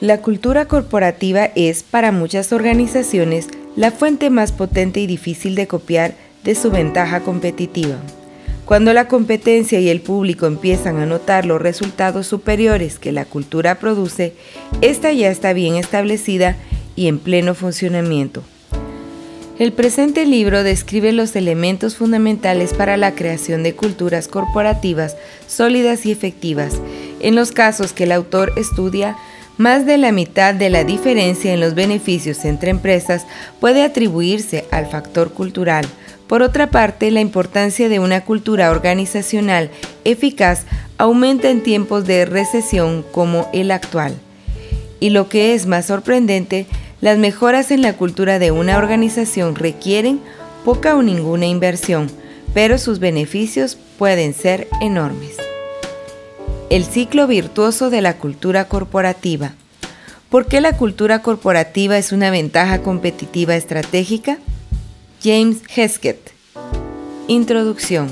La cultura corporativa es, para muchas organizaciones, la fuente más potente y difícil de copiar de su ventaja competitiva. Cuando la competencia y el público empiezan a notar los resultados superiores que la cultura produce, esta ya está bien establecida y en pleno funcionamiento. El presente libro describe los elementos fundamentales para la creación de culturas corporativas sólidas y efectivas. En los casos que el autor estudia, más de la mitad de la diferencia en los beneficios entre empresas puede atribuirse al factor cultural. Por otra parte, la importancia de una cultura organizacional eficaz aumenta en tiempos de recesión como el actual. Y lo que es más sorprendente, las mejoras en la cultura de una organización requieren poca o ninguna inversión, pero sus beneficios pueden ser enormes. El ciclo virtuoso de la cultura corporativa. ¿Por qué la cultura corporativa es una ventaja competitiva estratégica? James Heskett. Introducción.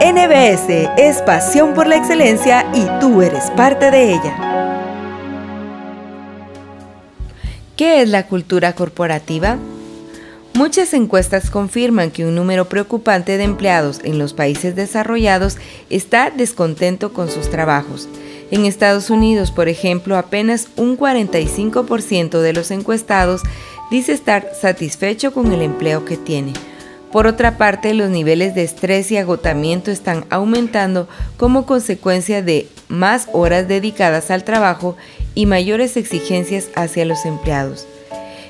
NBS es pasión por la excelencia y tú eres parte de ella. ¿Qué es la cultura corporativa? Muchas encuestas confirman que un número preocupante de empleados en los países desarrollados está descontento con sus trabajos. En Estados Unidos, por ejemplo, apenas un 45% de los encuestados dice estar satisfecho con el empleo que tiene. Por otra parte, los niveles de estrés y agotamiento están aumentando como consecuencia de más horas dedicadas al trabajo y mayores exigencias hacia los empleados.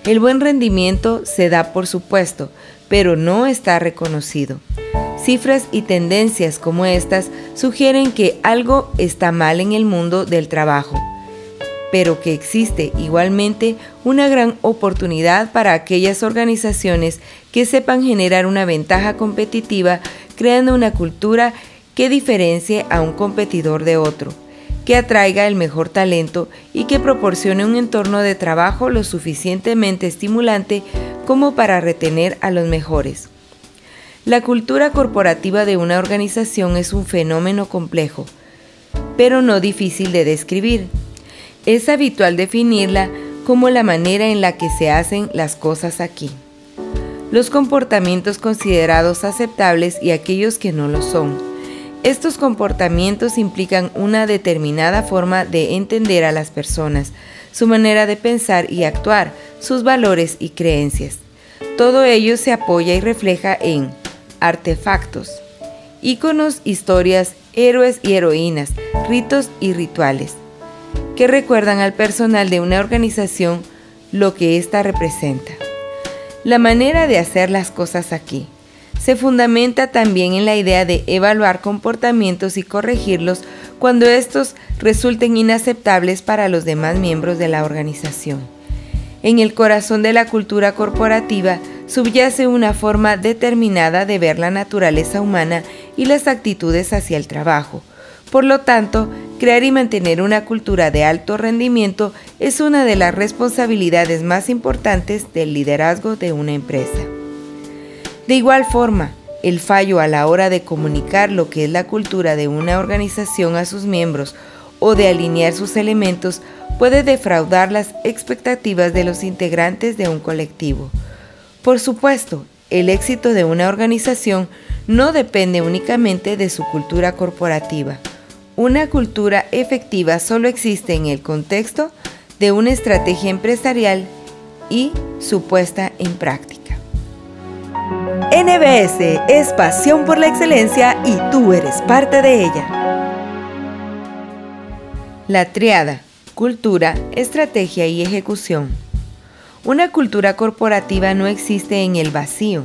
El buen rendimiento se da por supuesto, pero no está reconocido. Cifras y tendencias como estas sugieren que algo está mal en el mundo del trabajo, pero que existe igualmente una gran oportunidad para aquellas organizaciones que sepan generar una ventaja competitiva creando una cultura que diferencie a un competidor de otro que atraiga el mejor talento y que proporcione un entorno de trabajo lo suficientemente estimulante como para retener a los mejores. La cultura corporativa de una organización es un fenómeno complejo, pero no difícil de describir. Es habitual definirla como la manera en la que se hacen las cosas aquí. Los comportamientos considerados aceptables y aquellos que no lo son estos comportamientos implican una determinada forma de entender a las personas, su manera de pensar y actuar, sus valores y creencias. Todo ello se apoya y refleja en artefactos, íconos, historias, héroes y heroínas, ritos y rituales, que recuerdan al personal de una organización lo que ésta representa. La manera de hacer las cosas aquí se fundamenta también en la idea de evaluar comportamientos y corregirlos cuando estos resulten inaceptables para los demás miembros de la organización. En el corazón de la cultura corporativa subyace una forma determinada de ver la naturaleza humana y las actitudes hacia el trabajo. Por lo tanto, crear y mantener una cultura de alto rendimiento es una de las responsabilidades más importantes del liderazgo de una empresa. De igual forma, el fallo a la hora de comunicar lo que es la cultura de una organización a sus miembros o de alinear sus elementos puede defraudar las expectativas de los integrantes de un colectivo. Por supuesto, el éxito de una organización no depende únicamente de su cultura corporativa. Una cultura efectiva solo existe en el contexto de una estrategia empresarial y su puesta en práctica. NBS es pasión por la excelencia y tú eres parte de ella. La triada, cultura, estrategia y ejecución. Una cultura corporativa no existe en el vacío.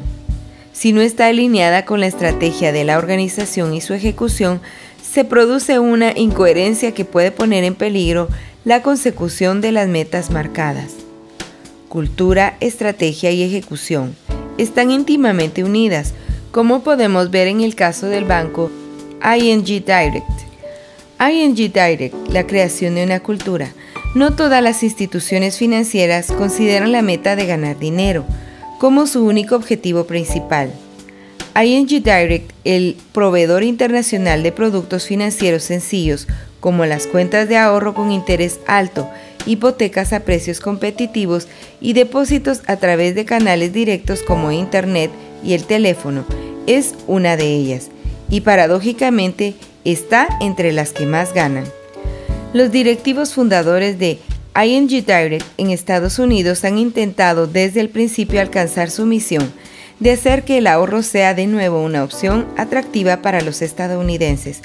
Si no está alineada con la estrategia de la organización y su ejecución, se produce una incoherencia que puede poner en peligro la consecución de las metas marcadas. Cultura, estrategia y ejecución están íntimamente unidas, como podemos ver en el caso del banco ING Direct. ING Direct, la creación de una cultura. No todas las instituciones financieras consideran la meta de ganar dinero como su único objetivo principal. ING Direct, el proveedor internacional de productos financieros sencillos como las cuentas de ahorro con interés alto, hipotecas a precios competitivos y depósitos a través de canales directos como Internet y el teléfono, es una de ellas. Y paradójicamente está entre las que más ganan. Los directivos fundadores de ING Direct en Estados Unidos han intentado desde el principio alcanzar su misión de hacer que el ahorro sea de nuevo una opción atractiva para los estadounidenses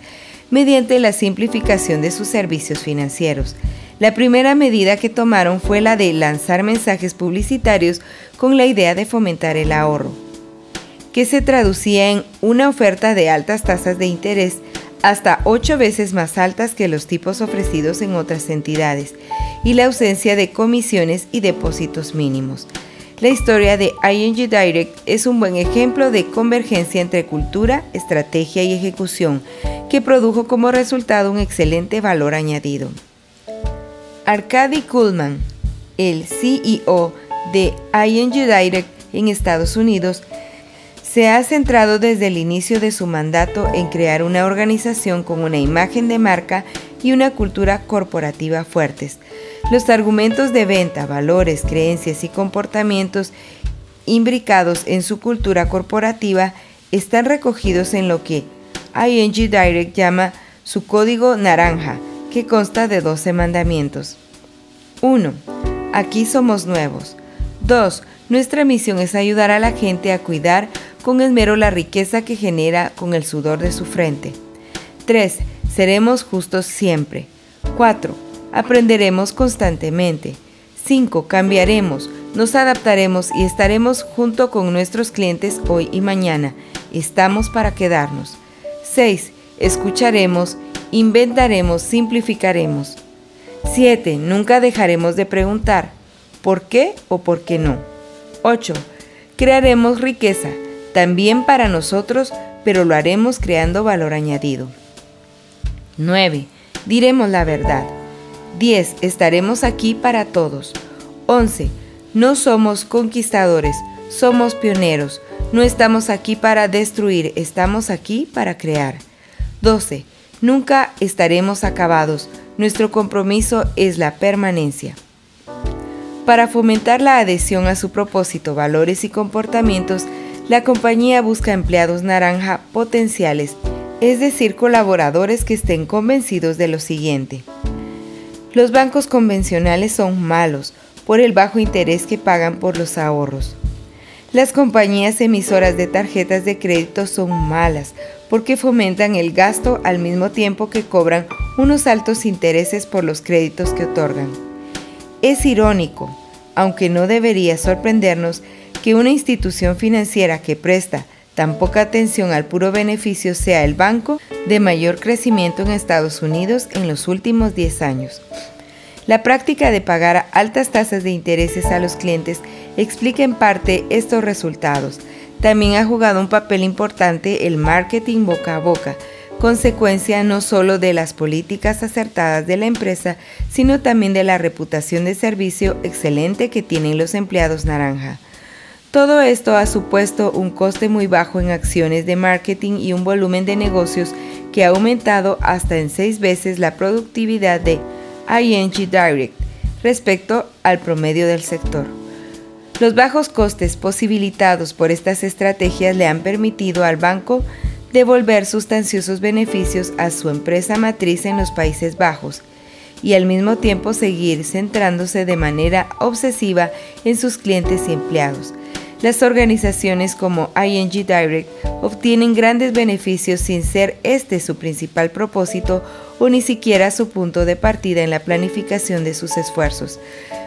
mediante la simplificación de sus servicios financieros. La primera medida que tomaron fue la de lanzar mensajes publicitarios con la idea de fomentar el ahorro, que se traducía en una oferta de altas tasas de interés hasta ocho veces más altas que los tipos ofrecidos en otras entidades, y la ausencia de comisiones y depósitos mínimos. La historia de ING Direct es un buen ejemplo de convergencia entre cultura, estrategia y ejecución, que produjo como resultado un excelente valor añadido. Arkady Kuhlman, el CEO de ING Direct en Estados Unidos, se ha centrado desde el inicio de su mandato en crear una organización con una imagen de marca y una cultura corporativa fuertes. Los argumentos de venta, valores, creencias y comportamientos imbricados en su cultura corporativa están recogidos en lo que ING Direct llama su código naranja, que consta de 12 mandamientos. 1. Aquí somos nuevos. 2. Nuestra misión es ayudar a la gente a cuidar con esmero la riqueza que genera con el sudor de su frente. 3. Seremos justos siempre. 4. Aprenderemos constantemente. 5. Cambiaremos, nos adaptaremos y estaremos junto con nuestros clientes hoy y mañana. Estamos para quedarnos. 6. Escucharemos, inventaremos, simplificaremos. 7. Nunca dejaremos de preguntar por qué o por qué no. 8. Crearemos riqueza, también para nosotros, pero lo haremos creando valor añadido. 9. Diremos la verdad. 10. Estaremos aquí para todos. 11. No somos conquistadores, somos pioneros. No estamos aquí para destruir, estamos aquí para crear. 12. Nunca estaremos acabados. Nuestro compromiso es la permanencia. Para fomentar la adhesión a su propósito, valores y comportamientos, la compañía busca empleados naranja potenciales, es decir, colaboradores que estén convencidos de lo siguiente. Los bancos convencionales son malos por el bajo interés que pagan por los ahorros. Las compañías emisoras de tarjetas de crédito son malas porque fomentan el gasto al mismo tiempo que cobran unos altos intereses por los créditos que otorgan. Es irónico, aunque no debería sorprendernos, que una institución financiera que presta tan poca atención al puro beneficio sea el banco de mayor crecimiento en Estados Unidos en los últimos 10 años. La práctica de pagar altas tasas de intereses a los clientes explica en parte estos resultados. También ha jugado un papel importante el marketing boca a boca, consecuencia no solo de las políticas acertadas de la empresa, sino también de la reputación de servicio excelente que tienen los empleados naranja. Todo esto ha supuesto un coste muy bajo en acciones de marketing y un volumen de negocios que ha aumentado hasta en seis veces la productividad de ING Direct respecto al promedio del sector. Los bajos costes posibilitados por estas estrategias le han permitido al banco devolver sustanciosos beneficios a su empresa matriz en los Países Bajos y al mismo tiempo seguir centrándose de manera obsesiva en sus clientes y empleados, las organizaciones como ING Direct obtienen grandes beneficios sin ser este su principal propósito o ni siquiera su punto de partida en la planificación de sus esfuerzos.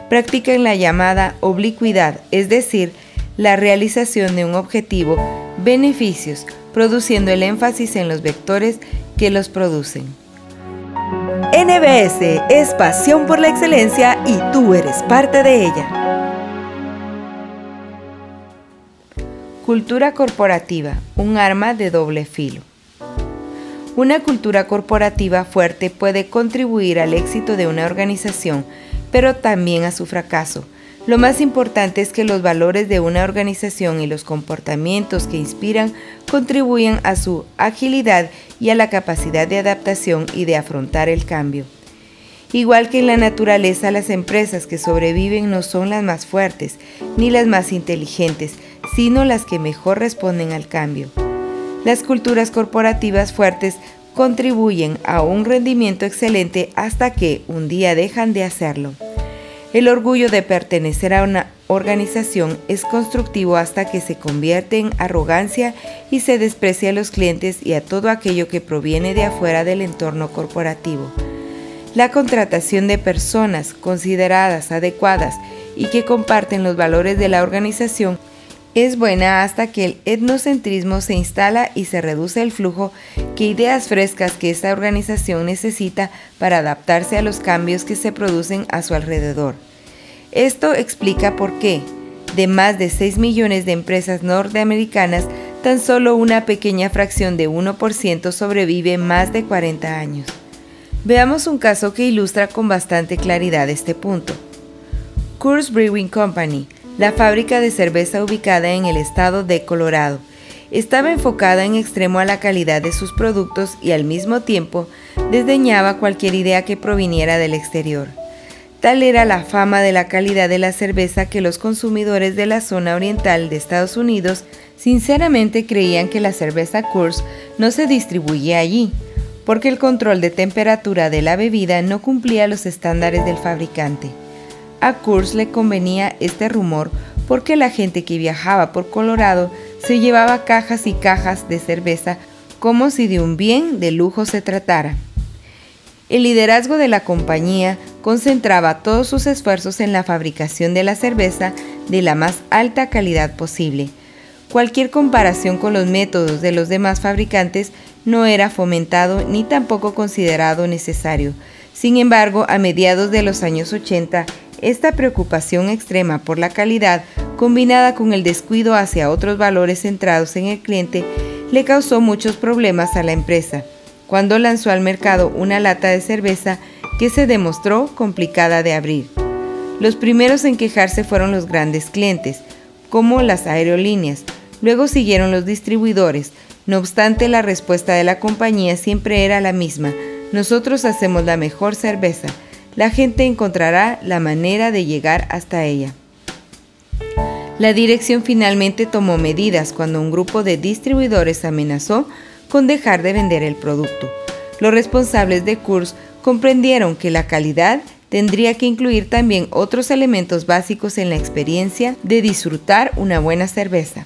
Practican la llamada oblicuidad, es decir, la realización de un objetivo, beneficios, produciendo el énfasis en los vectores que los producen. NBS es pasión por la excelencia y tú eres parte de ella. Cultura corporativa, un arma de doble filo. Una cultura corporativa fuerte puede contribuir al éxito de una organización, pero también a su fracaso. Lo más importante es que los valores de una organización y los comportamientos que inspiran contribuyen a su agilidad y a la capacidad de adaptación y de afrontar el cambio. Igual que en la naturaleza, las empresas que sobreviven no son las más fuertes ni las más inteligentes, sino las que mejor responden al cambio. Las culturas corporativas fuertes contribuyen a un rendimiento excelente hasta que un día dejan de hacerlo. El orgullo de pertenecer a una organización es constructivo hasta que se convierte en arrogancia y se desprecia a los clientes y a todo aquello que proviene de afuera del entorno corporativo. La contratación de personas consideradas adecuadas y que comparten los valores de la organización es buena hasta que el etnocentrismo se instala y se reduce el flujo que ideas frescas que esta organización necesita para adaptarse a los cambios que se producen a su alrededor. Esto explica por qué, de más de 6 millones de empresas norteamericanas, tan solo una pequeña fracción de 1% sobrevive más de 40 años. Veamos un caso que ilustra con bastante claridad este punto. Coors Brewing Company la fábrica de cerveza ubicada en el estado de Colorado estaba enfocada en extremo a la calidad de sus productos y al mismo tiempo desdeñaba cualquier idea que proviniera del exterior. Tal era la fama de la calidad de la cerveza que los consumidores de la zona oriental de Estados Unidos sinceramente creían que la cerveza Coors no se distribuía allí, porque el control de temperatura de la bebida no cumplía los estándares del fabricante. A Kurz le convenía este rumor porque la gente que viajaba por Colorado se llevaba cajas y cajas de cerveza como si de un bien de lujo se tratara. El liderazgo de la compañía concentraba todos sus esfuerzos en la fabricación de la cerveza de la más alta calidad posible. Cualquier comparación con los métodos de los demás fabricantes no era fomentado ni tampoco considerado necesario. Sin embargo, a mediados de los años 80, esta preocupación extrema por la calidad, combinada con el descuido hacia otros valores centrados en el cliente, le causó muchos problemas a la empresa, cuando lanzó al mercado una lata de cerveza que se demostró complicada de abrir. Los primeros en quejarse fueron los grandes clientes, como las aerolíneas, luego siguieron los distribuidores, no obstante la respuesta de la compañía siempre era la misma, nosotros hacemos la mejor cerveza, la gente encontrará la manera de llegar hasta ella. La dirección finalmente tomó medidas cuando un grupo de distribuidores amenazó con dejar de vender el producto. Los responsables de Kurs comprendieron que la calidad tendría que incluir también otros elementos básicos en la experiencia de disfrutar una buena cerveza.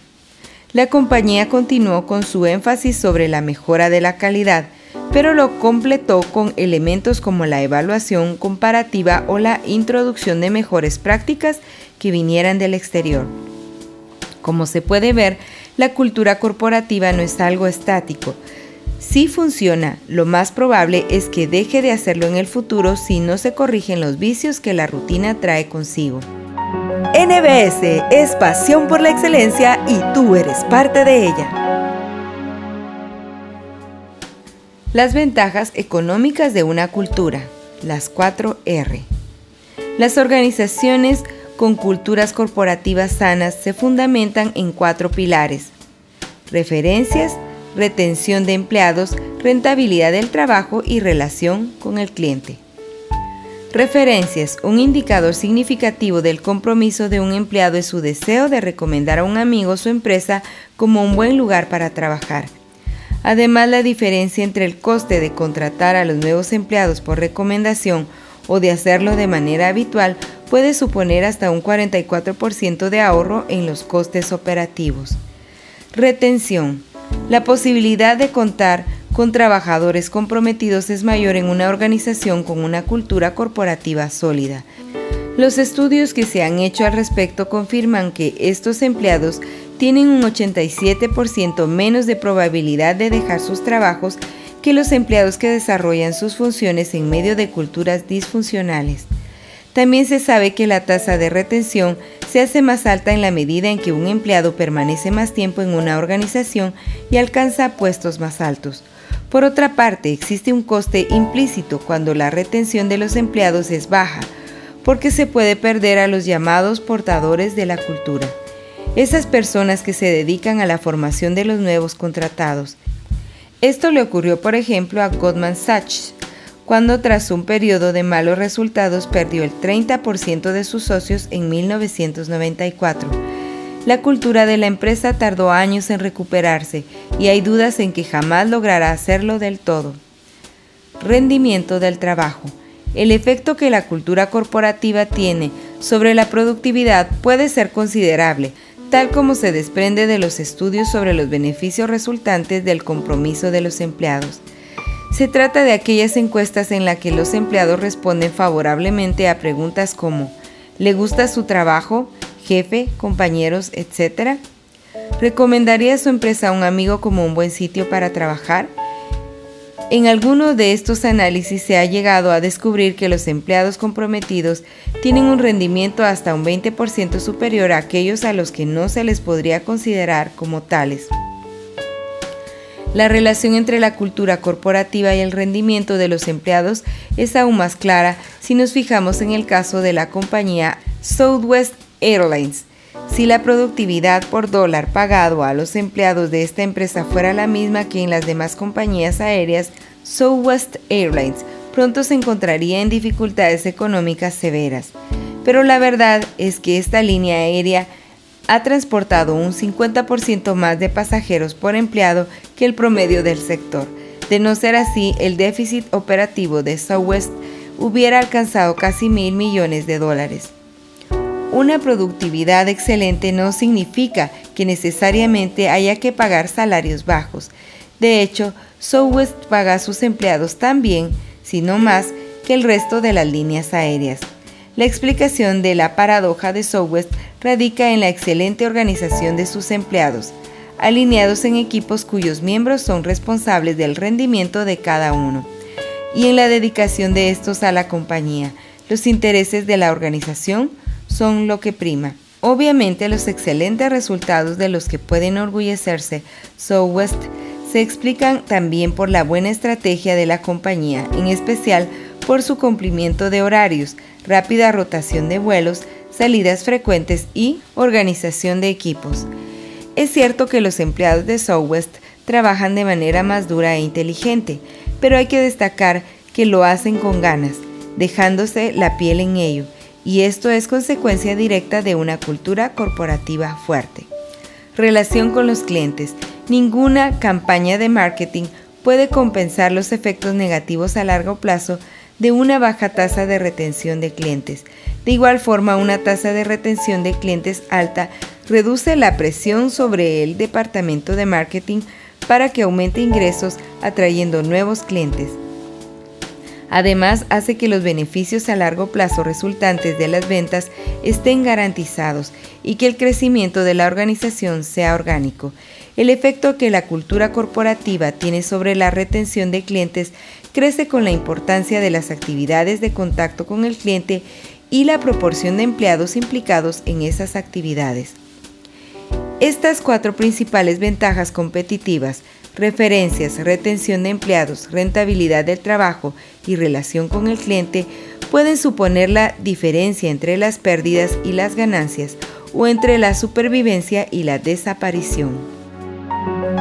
La compañía continuó con su énfasis sobre la mejora de la calidad, pero lo completó con elementos como la evaluación comparativa o la introducción de mejores prácticas que vinieran del exterior. Como se puede ver, la cultura corporativa no es algo estático. Si funciona, lo más probable es que deje de hacerlo en el futuro si no se corrigen los vicios que la rutina trae consigo. NBS es pasión por la excelencia y tú eres parte de ella. Las ventajas económicas de una cultura, las 4 R. Las organizaciones con culturas corporativas sanas se fundamentan en cuatro pilares. Referencias, retención de empleados, rentabilidad del trabajo y relación con el cliente. Referencias. Un indicador significativo del compromiso de un empleado es su deseo de recomendar a un amigo su empresa como un buen lugar para trabajar. Además, la diferencia entre el coste de contratar a los nuevos empleados por recomendación o de hacerlo de manera habitual puede suponer hasta un 44% de ahorro en los costes operativos. Retención. La posibilidad de contar con trabajadores comprometidos es mayor en una organización con una cultura corporativa sólida. Los estudios que se han hecho al respecto confirman que estos empleados tienen un 87% menos de probabilidad de dejar sus trabajos que los empleados que desarrollan sus funciones en medio de culturas disfuncionales. También se sabe que la tasa de retención se hace más alta en la medida en que un empleado permanece más tiempo en una organización y alcanza puestos más altos. Por otra parte, existe un coste implícito cuando la retención de los empleados es baja, porque se puede perder a los llamados portadores de la cultura, esas personas que se dedican a la formación de los nuevos contratados. Esto le ocurrió, por ejemplo, a Goldman Sachs, cuando tras un periodo de malos resultados perdió el 30% de sus socios en 1994. La cultura de la empresa tardó años en recuperarse y hay dudas en que jamás logrará hacerlo del todo. Rendimiento del trabajo. El efecto que la cultura corporativa tiene sobre la productividad puede ser considerable, tal como se desprende de los estudios sobre los beneficios resultantes del compromiso de los empleados. Se trata de aquellas encuestas en las que los empleados responden favorablemente a preguntas como ¿le gusta su trabajo? jefe, compañeros, etc. ¿Recomendaría su empresa a un amigo como un buen sitio para trabajar? En alguno de estos análisis se ha llegado a descubrir que los empleados comprometidos tienen un rendimiento hasta un 20% superior a aquellos a los que no se les podría considerar como tales. La relación entre la cultura corporativa y el rendimiento de los empleados es aún más clara si nos fijamos en el caso de la compañía Southwest Airlines. Si la productividad por dólar pagado a los empleados de esta empresa fuera la misma que en las demás compañías aéreas, Southwest Airlines pronto se encontraría en dificultades económicas severas. Pero la verdad es que esta línea aérea ha transportado un 50% más de pasajeros por empleado que el promedio del sector. De no ser así, el déficit operativo de Southwest hubiera alcanzado casi mil millones de dólares. Una productividad excelente no significa que necesariamente haya que pagar salarios bajos. De hecho, Southwest paga a sus empleados tan bien, si no más, que el resto de las líneas aéreas. La explicación de la paradoja de Southwest radica en la excelente organización de sus empleados, alineados en equipos cuyos miembros son responsables del rendimiento de cada uno, y en la dedicación de estos a la compañía. Los intereses de la organización son lo que prima. Obviamente los excelentes resultados de los que pueden orgullecerse Southwest se explican también por la buena estrategia de la compañía, en especial por su cumplimiento de horarios, rápida rotación de vuelos, salidas frecuentes y organización de equipos. Es cierto que los empleados de Southwest trabajan de manera más dura e inteligente, pero hay que destacar que lo hacen con ganas, dejándose la piel en ello, y esto es consecuencia directa de una cultura corporativa fuerte. Relación con los clientes. Ninguna campaña de marketing puede compensar los efectos negativos a largo plazo de una baja tasa de retención de clientes. De igual forma, una tasa de retención de clientes alta reduce la presión sobre el departamento de marketing para que aumente ingresos atrayendo nuevos clientes. Además, hace que los beneficios a largo plazo resultantes de las ventas estén garantizados y que el crecimiento de la organización sea orgánico. El efecto que la cultura corporativa tiene sobre la retención de clientes crece con la importancia de las actividades de contacto con el cliente y la proporción de empleados implicados en esas actividades. Estas cuatro principales ventajas competitivas, referencias, retención de empleados, rentabilidad del trabajo y relación con el cliente, pueden suponer la diferencia entre las pérdidas y las ganancias o entre la supervivencia y la desaparición.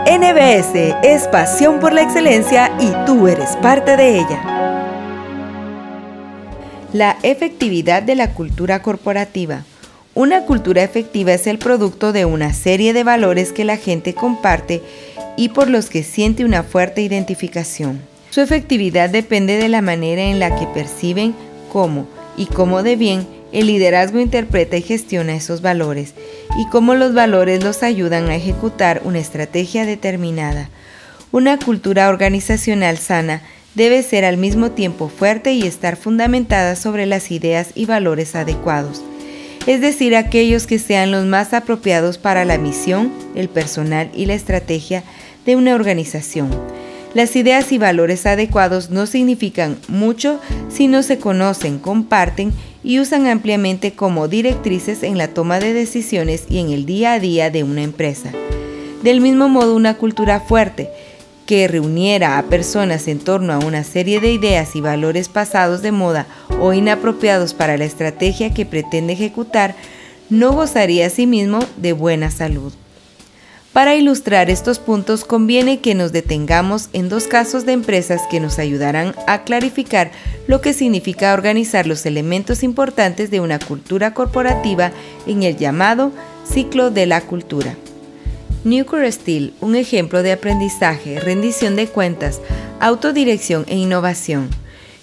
NBS es pasión por la excelencia y tú eres parte de ella. La efectividad de la cultura corporativa. Una cultura efectiva es el producto de una serie de valores que la gente comparte y por los que siente una fuerte identificación. Su efectividad depende de la manera en la que perciben cómo y cómo de bien el liderazgo interpreta y gestiona esos valores y cómo los valores los ayudan a ejecutar una estrategia determinada. Una cultura organizacional sana debe ser al mismo tiempo fuerte y estar fundamentada sobre las ideas y valores adecuados. es decir, aquellos que sean los más apropiados para la misión, el personal y la estrategia de una organización. Las ideas y valores adecuados no significan mucho si no se conocen, comparten y usan ampliamente como directrices en la toma de decisiones y en el día a día de una empresa. Del mismo modo, una cultura fuerte, que reuniera a personas en torno a una serie de ideas y valores pasados de moda o inapropiados para la estrategia que pretende ejecutar, no gozaría a sí mismo de buena salud. Para ilustrar estos puntos conviene que nos detengamos en dos casos de empresas que nos ayudarán a clarificar lo que significa organizar los elementos importantes de una cultura corporativa en el llamado ciclo de la cultura. Nuclear Steel, un ejemplo de aprendizaje, rendición de cuentas, autodirección e innovación.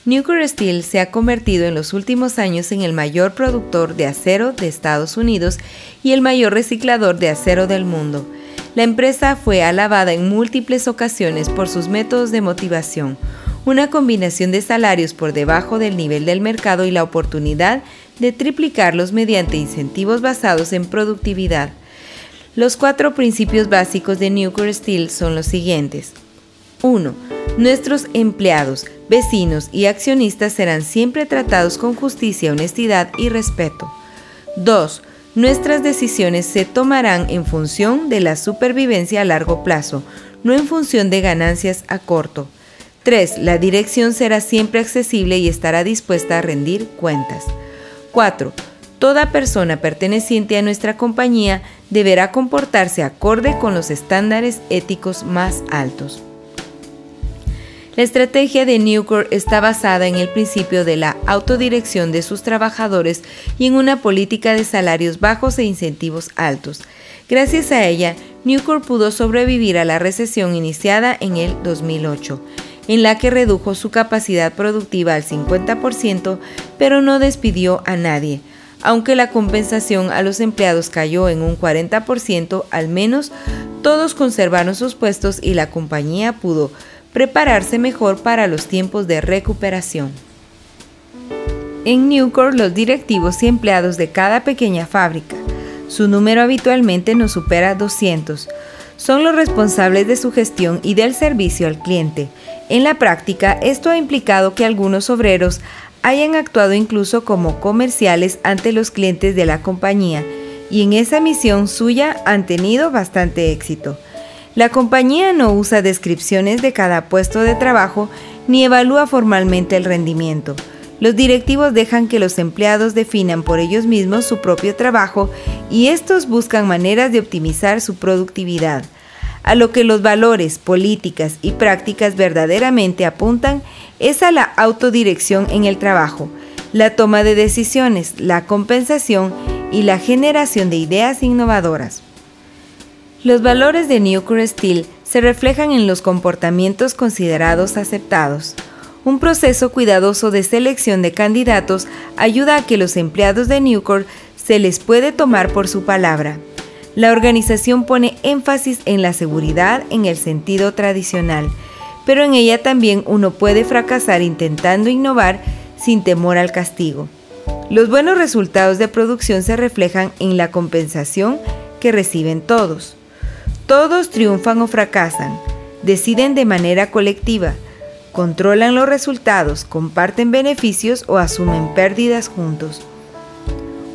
Nuclear Steel se ha convertido en los últimos años en el mayor productor de acero de Estados Unidos y el mayor reciclador de acero del mundo. La empresa fue alabada en múltiples ocasiones por sus métodos de motivación, una combinación de salarios por debajo del nivel del mercado y la oportunidad de triplicarlos mediante incentivos basados en productividad. Los cuatro principios básicos de Nuclear Steel son los siguientes. 1. Nuestros empleados, vecinos y accionistas serán siempre tratados con justicia, honestidad y respeto. 2. Nuestras decisiones se tomarán en función de la supervivencia a largo plazo, no en función de ganancias a corto. 3. La dirección será siempre accesible y estará dispuesta a rendir cuentas. 4. Toda persona perteneciente a nuestra compañía deberá comportarse acorde con los estándares éticos más altos. La estrategia de Newcore está basada en el principio de la autodirección de sus trabajadores y en una política de salarios bajos e incentivos altos. Gracias a ella, Newcore pudo sobrevivir a la recesión iniciada en el 2008, en la que redujo su capacidad productiva al 50%, pero no despidió a nadie aunque la compensación a los empleados cayó en un 40%, al menos todos conservaron sus puestos y la compañía pudo prepararse mejor para los tiempos de recuperación. En Newcore, los directivos y empleados de cada pequeña fábrica, su número habitualmente no supera 200, son los responsables de su gestión y del servicio al cliente. En la práctica, esto ha implicado que algunos obreros hayan actuado incluso como comerciales ante los clientes de la compañía y en esa misión suya han tenido bastante éxito. La compañía no usa descripciones de cada puesto de trabajo ni evalúa formalmente el rendimiento. Los directivos dejan que los empleados definan por ellos mismos su propio trabajo y estos buscan maneras de optimizar su productividad. A lo que los valores, políticas y prácticas verdaderamente apuntan es a la autodirección en el trabajo, la toma de decisiones, la compensación y la generación de ideas innovadoras. Los valores de Nuclear Steel se reflejan en los comportamientos considerados aceptados. Un proceso cuidadoso de selección de candidatos ayuda a que los empleados de Nucor se les puede tomar por su palabra. La organización pone énfasis en la seguridad en el sentido tradicional, pero en ella también uno puede fracasar intentando innovar sin temor al castigo. Los buenos resultados de producción se reflejan en la compensación que reciben todos. Todos triunfan o fracasan, deciden de manera colectiva, controlan los resultados, comparten beneficios o asumen pérdidas juntos.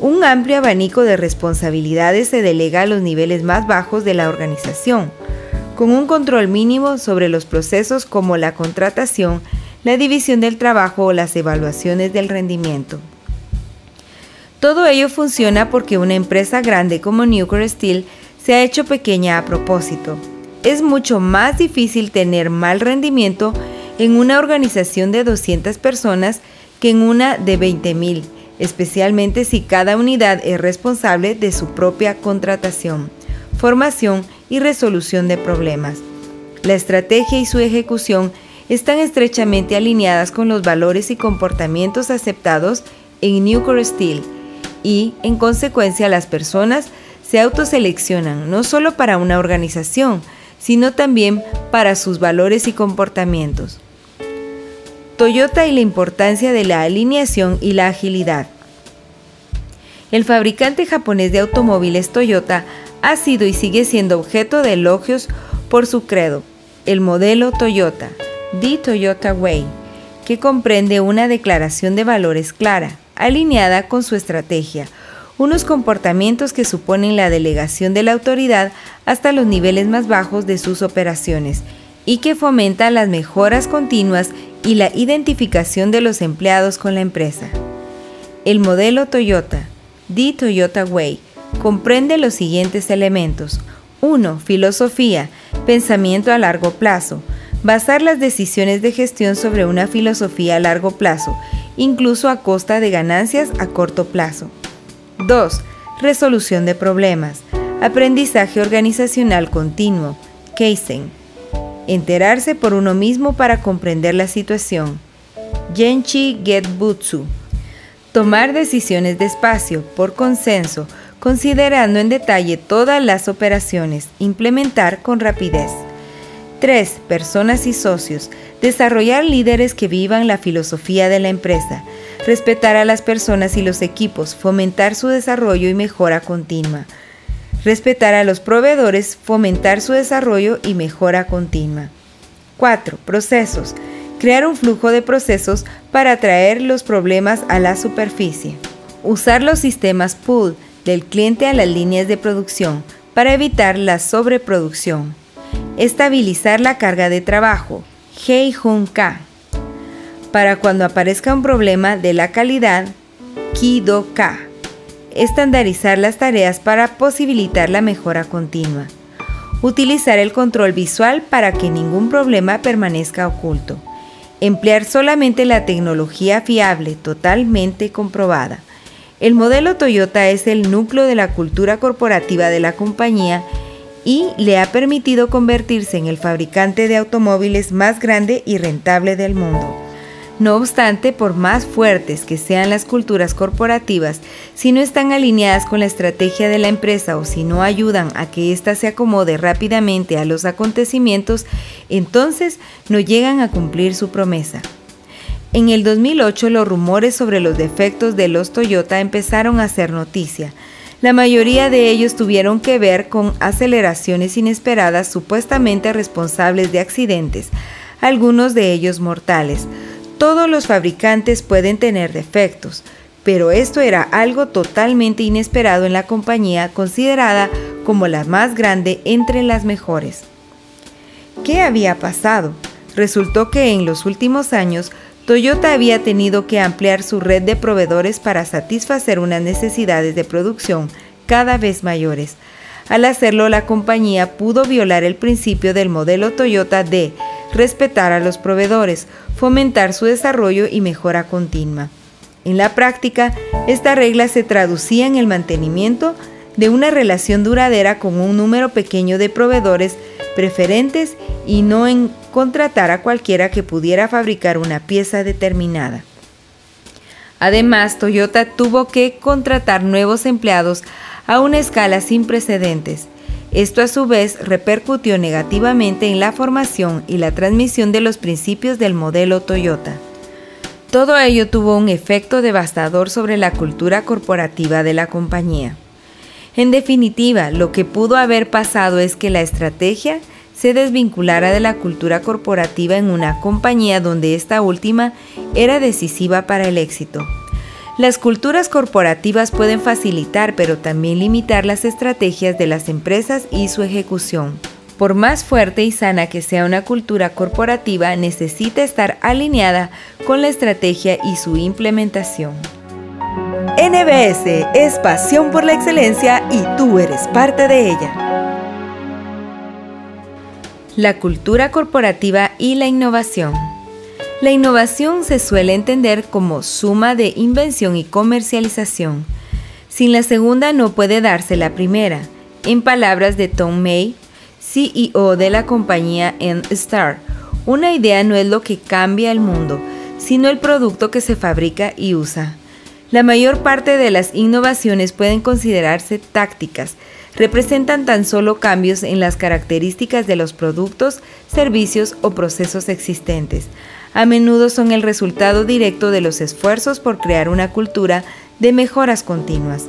Un amplio abanico de responsabilidades se delega a los niveles más bajos de la organización, con un control mínimo sobre los procesos como la contratación, la división del trabajo o las evaluaciones del rendimiento. Todo ello funciona porque una empresa grande como Nuclear Steel se ha hecho pequeña a propósito. Es mucho más difícil tener mal rendimiento en una organización de 200 personas que en una de 20.000 especialmente si cada unidad es responsable de su propia contratación, formación y resolución de problemas. La estrategia y su ejecución están estrechamente alineadas con los valores y comportamientos aceptados en Nuclear Steel y, en consecuencia, las personas se autoseleccionan no solo para una organización, sino también para sus valores y comportamientos. Toyota y la importancia de la alineación y la agilidad. El fabricante japonés de automóviles Toyota ha sido y sigue siendo objeto de elogios por su credo, el modelo Toyota, The Toyota Way, que comprende una declaración de valores clara, alineada con su estrategia, unos comportamientos que suponen la delegación de la autoridad hasta los niveles más bajos de sus operaciones y que fomenta las mejoras continuas y la identificación de los empleados con la empresa. El modelo Toyota, The Toyota Way, comprende los siguientes elementos. 1. Filosofía, pensamiento a largo plazo. Basar las decisiones de gestión sobre una filosofía a largo plazo, incluso a costa de ganancias a corto plazo. 2. Resolución de problemas. Aprendizaje organizacional continuo. Kaizen. Enterarse por uno mismo para comprender la situación. Genchi Getbutsu. Tomar decisiones despacio, por consenso, considerando en detalle todas las operaciones. Implementar con rapidez. 3. Personas y socios. Desarrollar líderes que vivan la filosofía de la empresa respetar a las personas y los equipos, fomentar su desarrollo y mejora continua. Respetar a los proveedores, fomentar su desarrollo y mejora continua. 4. Procesos. Crear un flujo de procesos para atraer los problemas a la superficie. Usar los sistemas pool del cliente a las líneas de producción para evitar la sobreproducción. Estabilizar la carga de trabajo. Hei Ka para cuando aparezca un problema de la calidad Kido-Ka. Estandarizar las tareas para posibilitar la mejora continua. Utilizar el control visual para que ningún problema permanezca oculto. Emplear solamente la tecnología fiable, totalmente comprobada. El modelo Toyota es el núcleo de la cultura corporativa de la compañía y le ha permitido convertirse en el fabricante de automóviles más grande y rentable del mundo. No obstante, por más fuertes que sean las culturas corporativas, si no están alineadas con la estrategia de la empresa o si no ayudan a que ésta se acomode rápidamente a los acontecimientos, entonces no llegan a cumplir su promesa. En el 2008 los rumores sobre los defectos de los Toyota empezaron a ser noticia. La mayoría de ellos tuvieron que ver con aceleraciones inesperadas supuestamente responsables de accidentes, algunos de ellos mortales. Todos los fabricantes pueden tener defectos, pero esto era algo totalmente inesperado en la compañía considerada como la más grande entre las mejores. ¿Qué había pasado? Resultó que en los últimos años Toyota había tenido que ampliar su red de proveedores para satisfacer unas necesidades de producción cada vez mayores. Al hacerlo, la compañía pudo violar el principio del modelo Toyota de respetar a los proveedores, fomentar su desarrollo y mejora continua. En la práctica, esta regla se traducía en el mantenimiento de una relación duradera con un número pequeño de proveedores preferentes y no en contratar a cualquiera que pudiera fabricar una pieza determinada. Además, Toyota tuvo que contratar nuevos empleados a una escala sin precedentes. Esto a su vez repercutió negativamente en la formación y la transmisión de los principios del modelo Toyota. Todo ello tuvo un efecto devastador sobre la cultura corporativa de la compañía. En definitiva, lo que pudo haber pasado es que la estrategia se desvinculara de la cultura corporativa en una compañía donde esta última era decisiva para el éxito. Las culturas corporativas pueden facilitar pero también limitar las estrategias de las empresas y su ejecución. Por más fuerte y sana que sea una cultura corporativa, necesita estar alineada con la estrategia y su implementación. NBS es pasión por la excelencia y tú eres parte de ella. La cultura corporativa y la innovación. La innovación se suele entender como suma de invención y comercialización. Sin la segunda no puede darse la primera. En palabras de Tom May, CEO de la compañía N-Star, una idea no es lo que cambia el mundo, sino el producto que se fabrica y usa. La mayor parte de las innovaciones pueden considerarse tácticas, representan tan solo cambios en las características de los productos, servicios o procesos existentes a menudo son el resultado directo de los esfuerzos por crear una cultura de mejoras continuas.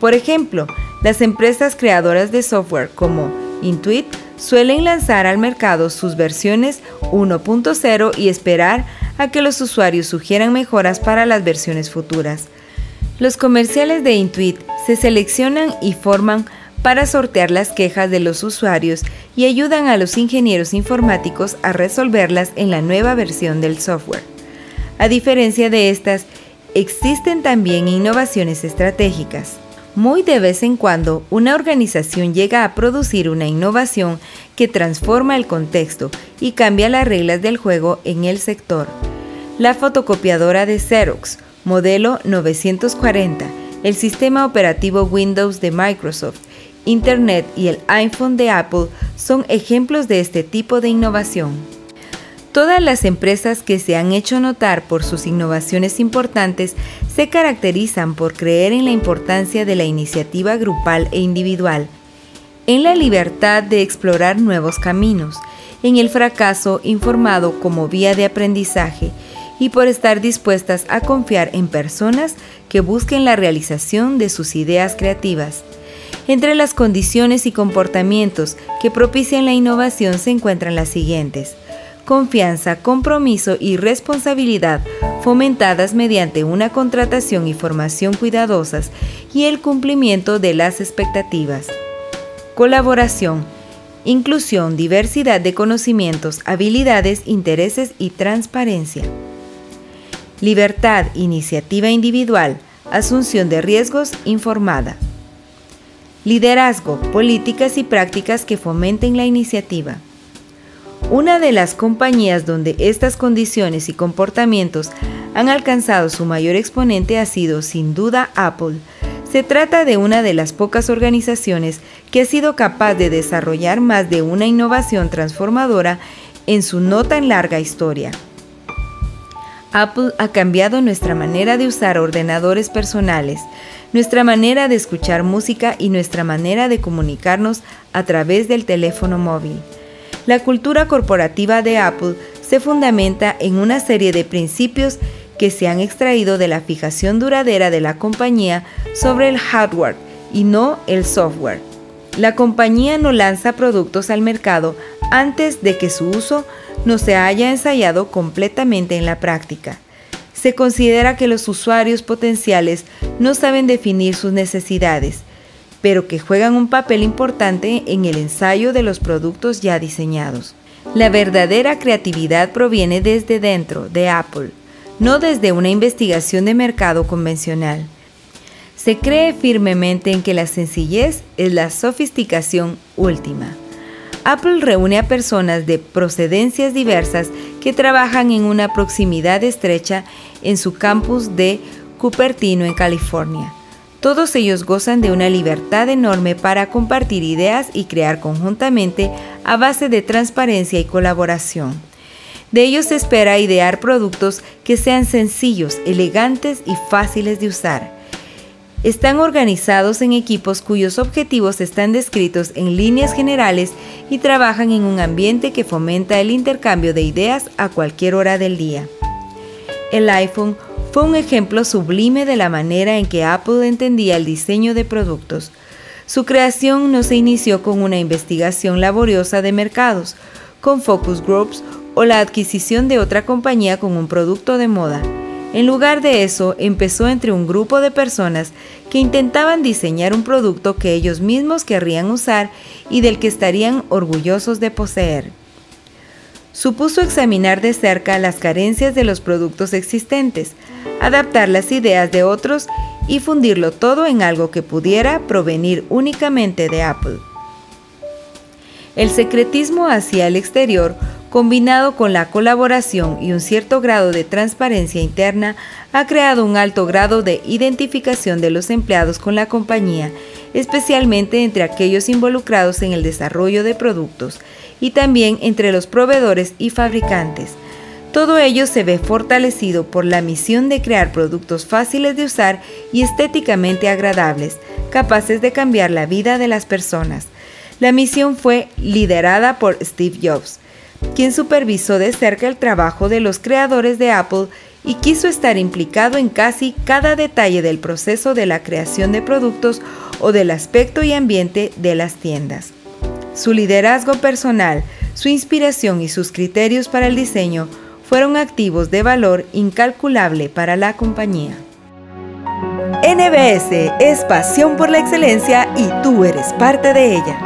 Por ejemplo, las empresas creadoras de software como Intuit suelen lanzar al mercado sus versiones 1.0 y esperar a que los usuarios sugieran mejoras para las versiones futuras. Los comerciales de Intuit se seleccionan y forman para sortear las quejas de los usuarios y ayudan a los ingenieros informáticos a resolverlas en la nueva versión del software. A diferencia de estas, existen también innovaciones estratégicas. Muy de vez en cuando, una organización llega a producir una innovación que transforma el contexto y cambia las reglas del juego en el sector. La fotocopiadora de Xerox, modelo 940, el sistema operativo Windows de Microsoft, Internet y el iPhone de Apple son ejemplos de este tipo de innovación. Todas las empresas que se han hecho notar por sus innovaciones importantes se caracterizan por creer en la importancia de la iniciativa grupal e individual, en la libertad de explorar nuevos caminos, en el fracaso informado como vía de aprendizaje y por estar dispuestas a confiar en personas que busquen la realización de sus ideas creativas. Entre las condiciones y comportamientos que propician la innovación se encuentran las siguientes. Confianza, compromiso y responsabilidad fomentadas mediante una contratación y formación cuidadosas y el cumplimiento de las expectativas. Colaboración, inclusión, diversidad de conocimientos, habilidades, intereses y transparencia. Libertad, iniciativa individual, asunción de riesgos informada. Liderazgo, políticas y prácticas que fomenten la iniciativa. Una de las compañías donde estas condiciones y comportamientos han alcanzado su mayor exponente ha sido sin duda Apple. Se trata de una de las pocas organizaciones que ha sido capaz de desarrollar más de una innovación transformadora en su no tan larga historia. Apple ha cambiado nuestra manera de usar ordenadores personales, nuestra manera de escuchar música y nuestra manera de comunicarnos a través del teléfono móvil. La cultura corporativa de Apple se fundamenta en una serie de principios que se han extraído de la fijación duradera de la compañía sobre el hardware y no el software. La compañía no lanza productos al mercado antes de que su uso no se haya ensayado completamente en la práctica. Se considera que los usuarios potenciales no saben definir sus necesidades, pero que juegan un papel importante en el ensayo de los productos ya diseñados. La verdadera creatividad proviene desde dentro de Apple, no desde una investigación de mercado convencional. Se cree firmemente en que la sencillez es la sofisticación última. Apple reúne a personas de procedencias diversas que trabajan en una proximidad estrecha en su campus de Cupertino, en California. Todos ellos gozan de una libertad enorme para compartir ideas y crear conjuntamente a base de transparencia y colaboración. De ellos se espera idear productos que sean sencillos, elegantes y fáciles de usar están organizados en equipos cuyos objetivos están descritos en líneas generales y trabajan en un ambiente que fomenta el intercambio de ideas a cualquier hora del día. El iPhone fue un ejemplo sublime de la manera en que Apple entendía el diseño de productos. Su creación no se inició con una investigación laboriosa de mercados, con focus groups o la adquisición de otra compañía con un producto de moda. En lugar de eso, empezó entre un grupo de personas que intentaban diseñar un producto que ellos mismos querrían usar y del que estarían orgullosos de poseer. Supuso examinar de cerca las carencias de los productos existentes, adaptar las ideas de otros y fundirlo todo en algo que pudiera provenir únicamente de Apple. El secretismo hacia el exterior combinado con la colaboración y un cierto grado de transparencia interna, ha creado un alto grado de identificación de los empleados con la compañía, especialmente entre aquellos involucrados en el desarrollo de productos y también entre los proveedores y fabricantes. Todo ello se ve fortalecido por la misión de crear productos fáciles de usar y estéticamente agradables, capaces de cambiar la vida de las personas. La misión fue liderada por Steve Jobs, quien supervisó de cerca el trabajo de los creadores de Apple y quiso estar implicado en casi cada detalle del proceso de la creación de productos o del aspecto y ambiente de las tiendas. Su liderazgo personal, su inspiración y sus criterios para el diseño fueron activos de valor incalculable para la compañía. NBS es pasión por la excelencia y tú eres parte de ella.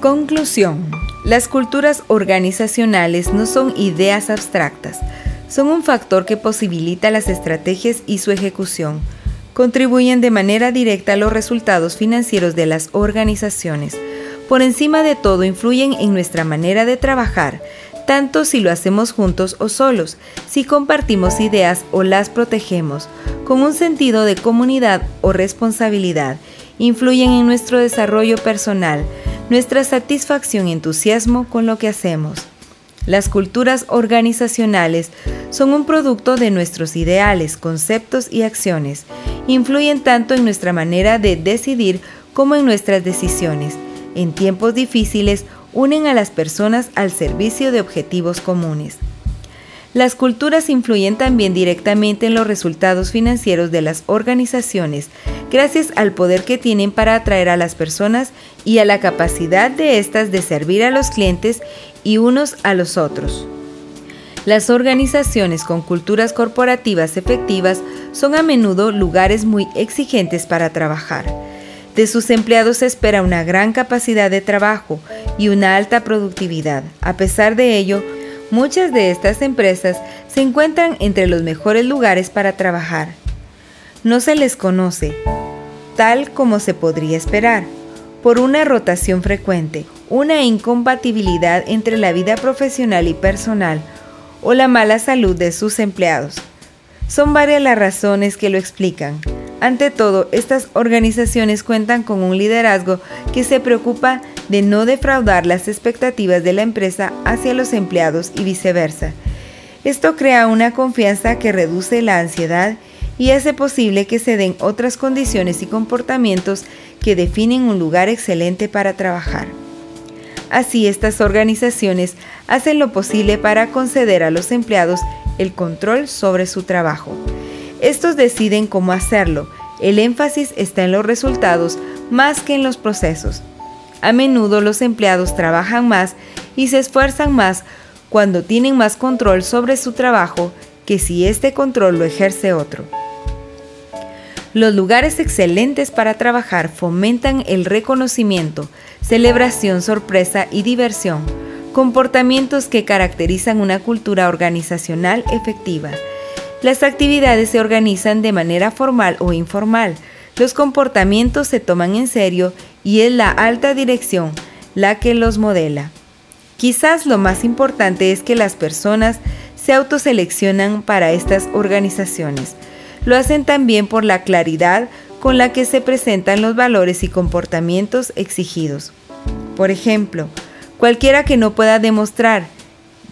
Conclusión. Las culturas organizacionales no son ideas abstractas, son un factor que posibilita las estrategias y su ejecución. Contribuyen de manera directa a los resultados financieros de las organizaciones. Por encima de todo, influyen en nuestra manera de trabajar, tanto si lo hacemos juntos o solos, si compartimos ideas o las protegemos, con un sentido de comunidad o responsabilidad, influyen en nuestro desarrollo personal, nuestra satisfacción y entusiasmo con lo que hacemos. Las culturas organizacionales son un producto de nuestros ideales, conceptos y acciones. Influyen tanto en nuestra manera de decidir como en nuestras decisiones. En tiempos difíciles unen a las personas al servicio de objetivos comunes. Las culturas influyen también directamente en los resultados financieros de las organizaciones, gracias al poder que tienen para atraer a las personas y a la capacidad de éstas de servir a los clientes y unos a los otros. Las organizaciones con culturas corporativas efectivas son a menudo lugares muy exigentes para trabajar. De sus empleados se espera una gran capacidad de trabajo y una alta productividad. A pesar de ello, Muchas de estas empresas se encuentran entre los mejores lugares para trabajar. No se les conoce, tal como se podría esperar, por una rotación frecuente, una incompatibilidad entre la vida profesional y personal o la mala salud de sus empleados. Son varias las razones que lo explican. Ante todo, estas organizaciones cuentan con un liderazgo que se preocupa de no defraudar las expectativas de la empresa hacia los empleados y viceversa. Esto crea una confianza que reduce la ansiedad y hace posible que se den otras condiciones y comportamientos que definen un lugar excelente para trabajar. Así estas organizaciones hacen lo posible para conceder a los empleados el control sobre su trabajo. Estos deciden cómo hacerlo. El énfasis está en los resultados más que en los procesos. A menudo los empleados trabajan más y se esfuerzan más cuando tienen más control sobre su trabajo que si este control lo ejerce otro. Los lugares excelentes para trabajar fomentan el reconocimiento, celebración, sorpresa y diversión, comportamientos que caracterizan una cultura organizacional efectiva. Las actividades se organizan de manera formal o informal. Los comportamientos se toman en serio y es la alta dirección la que los modela. Quizás lo más importante es que las personas se autoseleccionan para estas organizaciones. Lo hacen también por la claridad con la que se presentan los valores y comportamientos exigidos. Por ejemplo, cualquiera que no pueda demostrar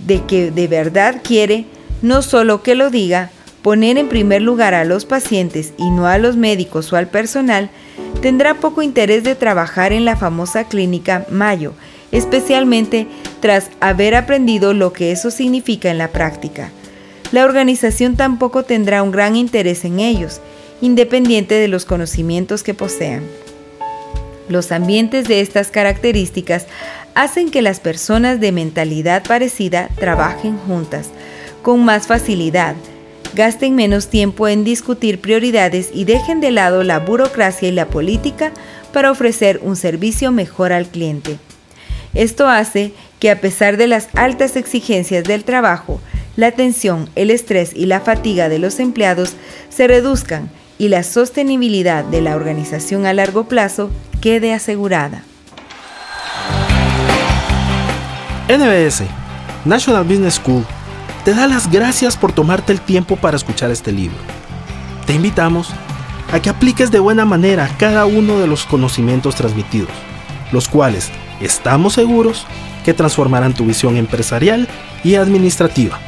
de que de verdad quiere, no solo que lo diga, poner en primer lugar a los pacientes y no a los médicos o al personal, tendrá poco interés de trabajar en la famosa clínica Mayo, especialmente tras haber aprendido lo que eso significa en la práctica. La organización tampoco tendrá un gran interés en ellos, independiente de los conocimientos que posean. Los ambientes de estas características hacen que las personas de mentalidad parecida trabajen juntas, con más facilidad, gasten menos tiempo en discutir prioridades y dejen de lado la burocracia y la política para ofrecer un servicio mejor al cliente. Esto hace que a pesar de las altas exigencias del trabajo, la tensión, el estrés y la fatiga de los empleados se reduzcan y la sostenibilidad de la organización a largo plazo quede asegurada. NBS, National Business School te da las gracias por tomarte el tiempo para escuchar este libro. Te invitamos a que apliques de buena manera cada uno de los conocimientos transmitidos, los cuales estamos seguros que transformarán tu visión empresarial y administrativa.